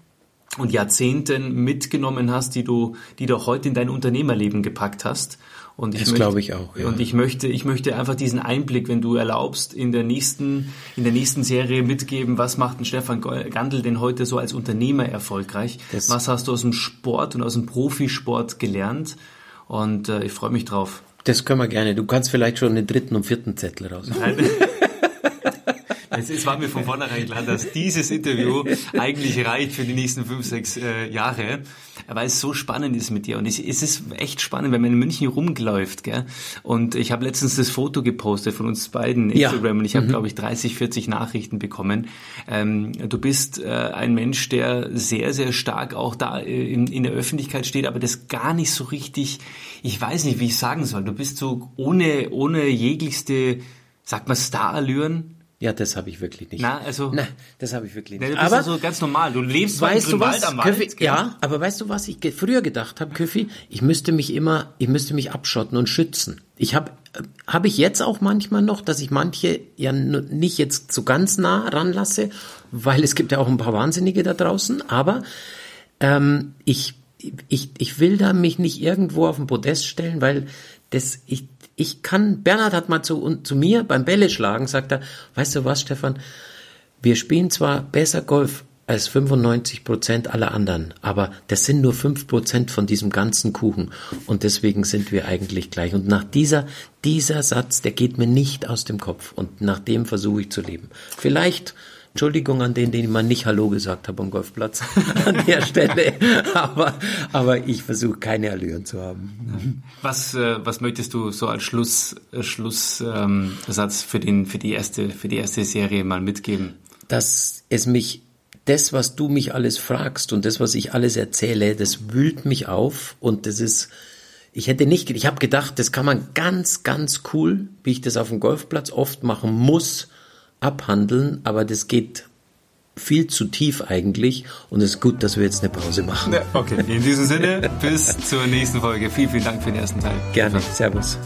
und Jahrzehnten mitgenommen hast, die du, die du heute in dein Unternehmerleben gepackt hast. Und ich das glaube ich auch. Ja. Und ich möchte, ich möchte einfach diesen Einblick, wenn du erlaubst, in der nächsten, in der nächsten Serie mitgeben, was macht ein Stefan Gandl denn heute so als Unternehmer erfolgreich? Das was hast du aus dem Sport und aus dem Profisport gelernt? Und äh, ich freue mich drauf. Das können wir gerne. Du kannst vielleicht schon den dritten und vierten Zettel raus. Es, es war mir von vornherein klar, dass dieses Interview eigentlich reicht für die nächsten fünf, sechs äh, Jahre, weil es so spannend ist mit dir. Und es, es ist echt spannend, wenn man in München rumläuft. Gell? Und ich habe letztens das Foto gepostet von uns beiden Instagram ja. und ich habe, mhm. glaube ich, 30, 40 Nachrichten bekommen. Ähm, du bist äh, ein Mensch, der sehr, sehr stark auch da äh, in, in der Öffentlichkeit steht, aber das gar nicht so richtig, ich weiß nicht, wie ich sagen soll. Du bist so ohne, ohne jeglichste, sagt man, Starallüren, ja, das habe ich wirklich nicht. Na, also, Na, das habe ich wirklich nicht. aber ja so ganz normal. Du lebst weißt du was, am Wald, Köffi, Ja, aber weißt du was ich früher gedacht habe, Köffi? Ich müsste mich immer, ich müsste mich abschotten und schützen. Ich habe habe ich jetzt auch manchmal noch, dass ich manche ja nicht jetzt so ganz nah ranlasse, weil es gibt ja auch ein paar Wahnsinnige da draußen. Aber ähm, ich ich ich will da mich nicht irgendwo auf den Podest stellen, weil das ich ich kann, Bernhard hat mal zu, zu mir beim Bälle schlagen, sagt er, weißt du was, Stefan, wir spielen zwar besser Golf als 95 Prozent aller anderen, aber das sind nur 5 Prozent von diesem ganzen Kuchen und deswegen sind wir eigentlich gleich. Und nach dieser, dieser Satz, der geht mir nicht aus dem Kopf und nach dem versuche ich zu leben. Vielleicht Entschuldigung an den, denen man nicht Hallo gesagt hat am Golfplatz an der Stelle. Aber, aber ich versuche keine Allüren zu haben. Was, äh, was möchtest du so als Schluss, äh, Schlusssatz ähm, für, den, für, die erste, für die erste Serie mal mitgeben? Dass es mich, das, was du mich alles fragst und das, was ich alles erzähle, das wühlt mich auf und das ist, ich hätte nicht, ich habe gedacht, das kann man ganz, ganz cool, wie ich das auf dem Golfplatz oft machen muss, abhandeln, aber das geht viel zu tief eigentlich und es ist gut, dass wir jetzt eine Pause machen. Ja, okay, in diesem Sinne, bis zur nächsten Folge. Vielen, vielen Dank für den ersten Teil. Gerne, Servus.